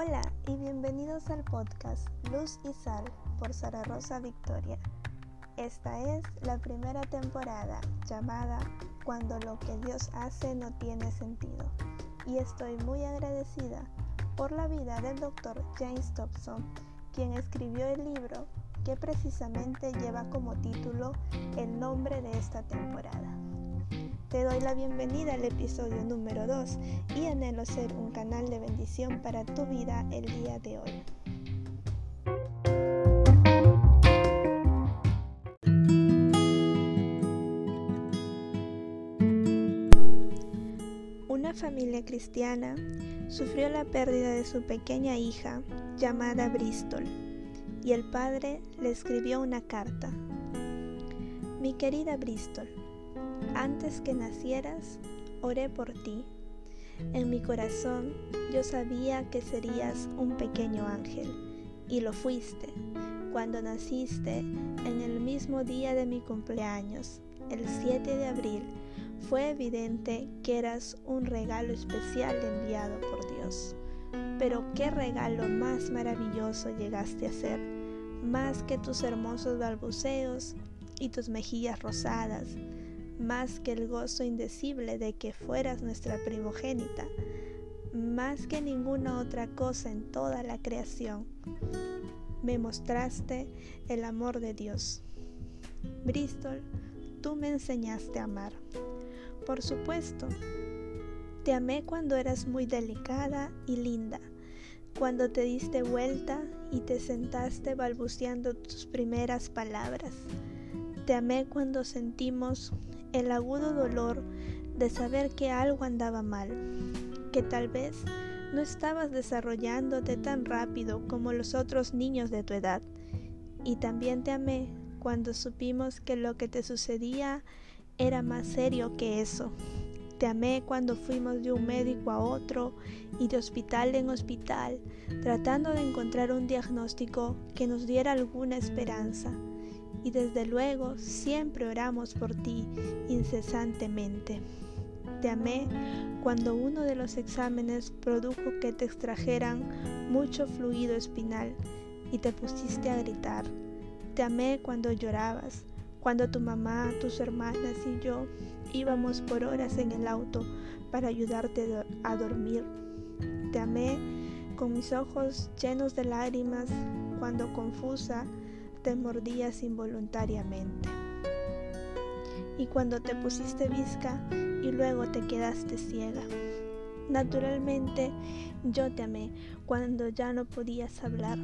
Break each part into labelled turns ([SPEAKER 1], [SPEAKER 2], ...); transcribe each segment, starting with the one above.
[SPEAKER 1] Hola y bienvenidos al podcast Luz y Sal por Sara Rosa Victoria. Esta es la primera temporada llamada Cuando lo que Dios hace no tiene sentido. Y estoy muy agradecida por la vida del doctor James Thompson, quien escribió el libro que precisamente lleva como título el nombre de esta temporada. Te doy la bienvenida al episodio número 2 y anhelo ser un canal de bendición para tu vida el día de hoy. Una familia cristiana sufrió la pérdida de su pequeña hija llamada Bristol y el padre le escribió una carta. Mi querida Bristol, antes que nacieras, oré por ti. En mi corazón yo sabía que serías un pequeño ángel, y lo fuiste, cuando naciste en el mismo día de mi cumpleaños, el 7 de abril. Fue evidente que eras un regalo especial enviado por Dios. Pero qué regalo más maravilloso llegaste a ser, más que tus hermosos balbuceos y tus mejillas rosadas, más que el gozo indecible de que fueras nuestra primogénita, más que ninguna otra cosa en toda la creación. Me mostraste el amor de Dios. Bristol, tú me enseñaste a amar. Por supuesto, te amé cuando eras muy delicada y linda, cuando te diste vuelta y te sentaste balbuceando tus primeras palabras. Te amé cuando sentimos el agudo dolor de saber que algo andaba mal, que tal vez no estabas desarrollándote tan rápido como los otros niños de tu edad. Y también te amé cuando supimos que lo que te sucedía era más serio que eso. Te amé cuando fuimos de un médico a otro y de hospital en hospital, tratando de encontrar un diagnóstico que nos diera alguna esperanza y desde luego siempre oramos por ti incesantemente. Te amé cuando uno de los exámenes produjo que te extrajeran mucho fluido espinal y te pusiste a gritar. Te amé cuando llorabas, cuando tu mamá, tus hermanas y yo íbamos por horas en el auto para ayudarte a dormir. Te amé con mis ojos llenos de lágrimas cuando confusa te mordías involuntariamente. Y cuando te pusiste visca y luego te quedaste ciega. Naturalmente yo te amé cuando ya no podías hablar,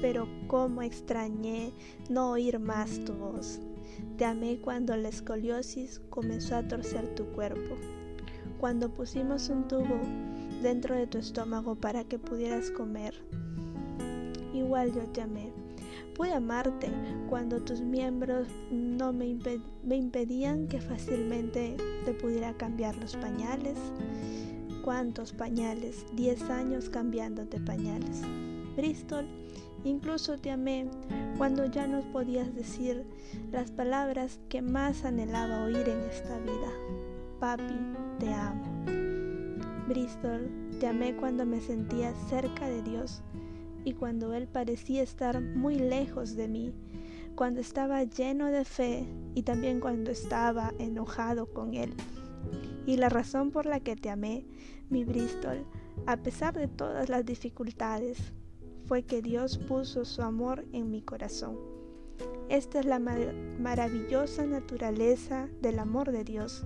[SPEAKER 1] pero cómo extrañé no oír más tu voz. Te amé cuando la escoliosis comenzó a torcer tu cuerpo, cuando pusimos un tubo dentro de tu estómago para que pudieras comer. Igual yo te amé Pude amarte cuando tus miembros no me, impedían que fácilmente te pudiera cambiar los pañales. ¿Cuántos pañales? Diez años cambiándote pañales. Bristol, incluso te amé cuando ya no podías decir las palabras que más anhelaba oír en esta vida. Papi, te amo. Bristol, te amé cuando me sentía cerca de Dios y cuando Él parecía estar muy lejos de mí, cuando estaba lleno de fe y también cuando estaba enojado con Él. Y la razón por la que te amé, mi Bristol, a pesar de todas las dificultades, fue que Dios puso su amor en mi corazón. Esta es la maravillosa naturaleza del amor de Dios,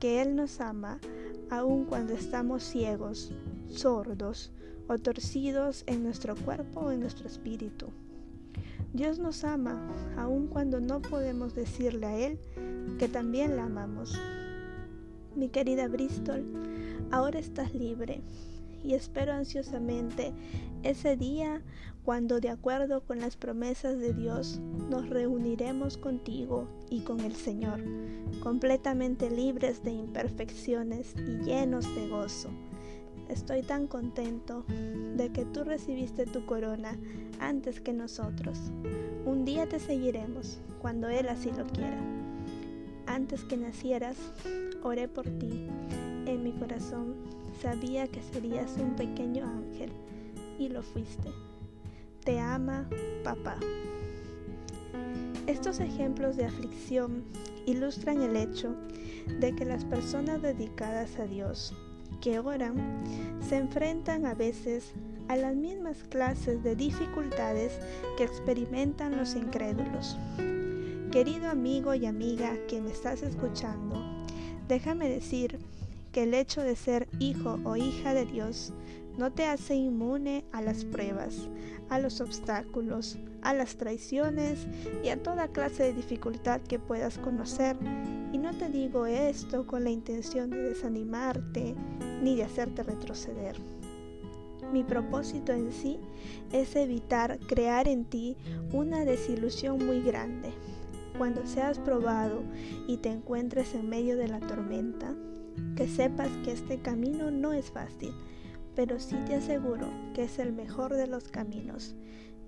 [SPEAKER 1] que Él nos ama aun cuando estamos ciegos, sordos, o torcidos en nuestro cuerpo o en nuestro espíritu. Dios nos ama aun cuando no podemos decirle a Él que también la amamos. Mi querida Bristol, ahora estás libre y espero ansiosamente ese día cuando de acuerdo con las promesas de Dios nos reuniremos contigo y con el Señor, completamente libres de imperfecciones y llenos de gozo Estoy tan contento de que tú recibiste tu corona antes que nosotros. Un día te seguiremos, cuando Él así lo quiera. Antes que nacieras, oré por ti. En mi corazón sabía que serías un pequeño ángel, y lo fuiste. Te ama, papá. Estos ejemplos de aflicción ilustran el hecho de que las personas dedicadas a Dios, que oran, se enfrentan a veces a las mismas clases de dificultades que experimentan los incrédulos. Querido amigo y amiga que me estás escuchando, déjame decir que el hecho de ser hijo o hija de Dios no te hace inmune a las pruebas, a los obstáculos, a las traiciones y a toda clase de dificultad que puedas conocer. Y no te digo esto con la intención de desanimarte ni de hacerte retroceder. Mi propósito en sí es evitar crear en ti una desilusión muy grande. Cuando seas probado y te encuentres en medio de la tormenta, que sepas que este camino no es fácil, pero sí te aseguro que es el mejor de los caminos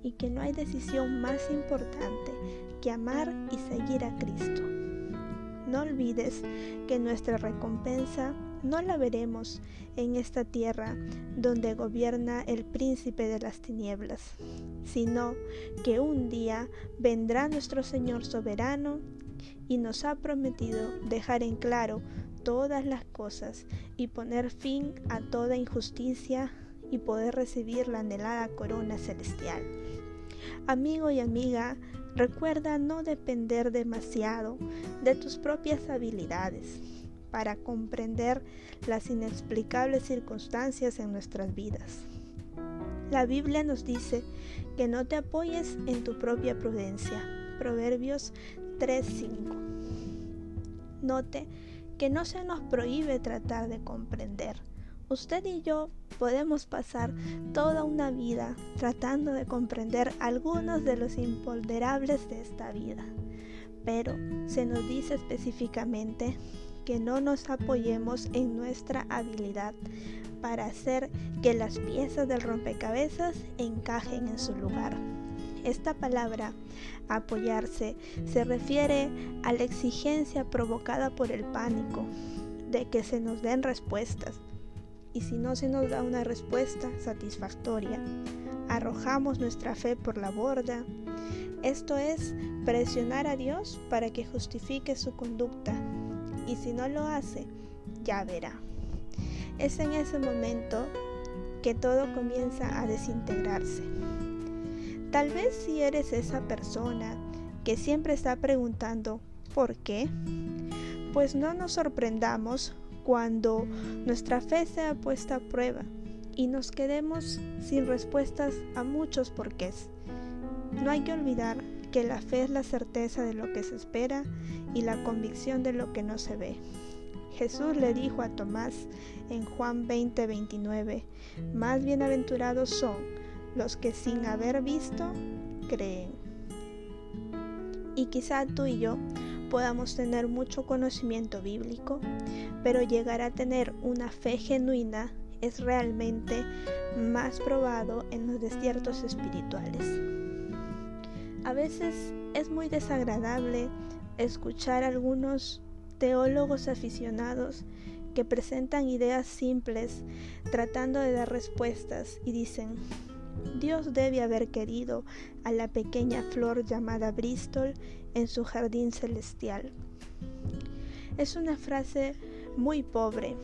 [SPEAKER 1] y que no hay decisión más importante que amar y seguir a Cristo. No olvides que nuestra recompensa no la veremos en esta tierra donde gobierna el príncipe de las tinieblas, sino que un día vendrá nuestro Señor soberano y nos ha prometido dejar en claro todas las cosas y poner fin a toda injusticia y poder recibir la anhelada corona celestial. Amigo y amiga, recuerda no depender demasiado de tus propias habilidades para comprender las inexplicables circunstancias en nuestras vidas. La Biblia nos dice que no te apoyes en tu propia prudencia. Proverbios 3:5. Note que no se nos prohíbe tratar de comprender. Usted y yo podemos pasar toda una vida tratando de comprender algunos de los imponderables de esta vida, pero se nos dice específicamente que no nos apoyemos en nuestra habilidad para hacer que las piezas del rompecabezas encajen en su lugar. Esta palabra, apoyarse, se refiere a la exigencia provocada por el pánico de que se nos den respuestas. Y si no se nos da una respuesta satisfactoria, arrojamos nuestra fe por la borda. Esto es presionar a Dios para que justifique su conducta y si no lo hace, ya verá. Es en ese momento que todo comienza a desintegrarse. Tal vez si eres esa persona que siempre está preguntando ¿por qué? Pues no nos sorprendamos cuando nuestra fe sea puesta a prueba y nos quedemos sin respuestas a muchos porqués. No hay que olvidar que la fe es la certeza de lo que se espera y la convicción de lo que no se ve. Jesús le dijo a Tomás en Juan 20, 29, más bienaventurados son los que sin haber visto creen. Y quizá tú y yo podamos tener mucho conocimiento bíblico, pero llegar a tener una fe genuina es realmente más probado en los desiertos espirituales. A veces es muy desagradable escuchar a algunos teólogos aficionados que presentan ideas simples tratando de dar respuestas y dicen, Dios debe haber querido a la pequeña flor llamada Bristol en su jardín celestial. Es una frase muy pobre.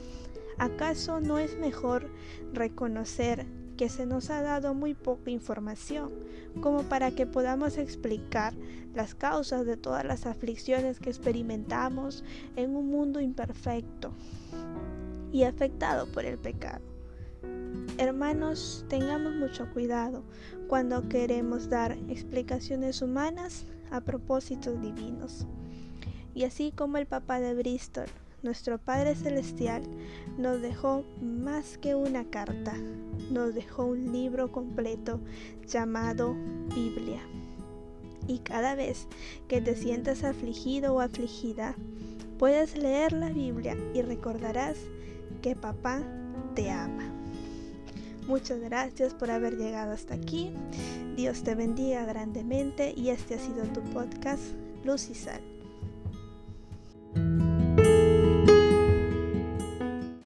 [SPEAKER 1] ¿Acaso no es mejor reconocer que se nos ha dado muy poca información como para que podamos explicar las causas de todas las aflicciones que experimentamos en un mundo imperfecto y afectado por el pecado. Hermanos, tengamos mucho cuidado cuando queremos dar explicaciones humanas a propósitos divinos. Y así como el Papa de Bristol nuestro Padre Celestial nos dejó más que una carta, nos dejó un libro completo llamado Biblia. Y cada vez que te sientas afligido o afligida, puedes leer la Biblia y recordarás que papá te ama. Muchas gracias por haber llegado hasta aquí. Dios te bendiga grandemente y este ha sido tu podcast Luz y Sal.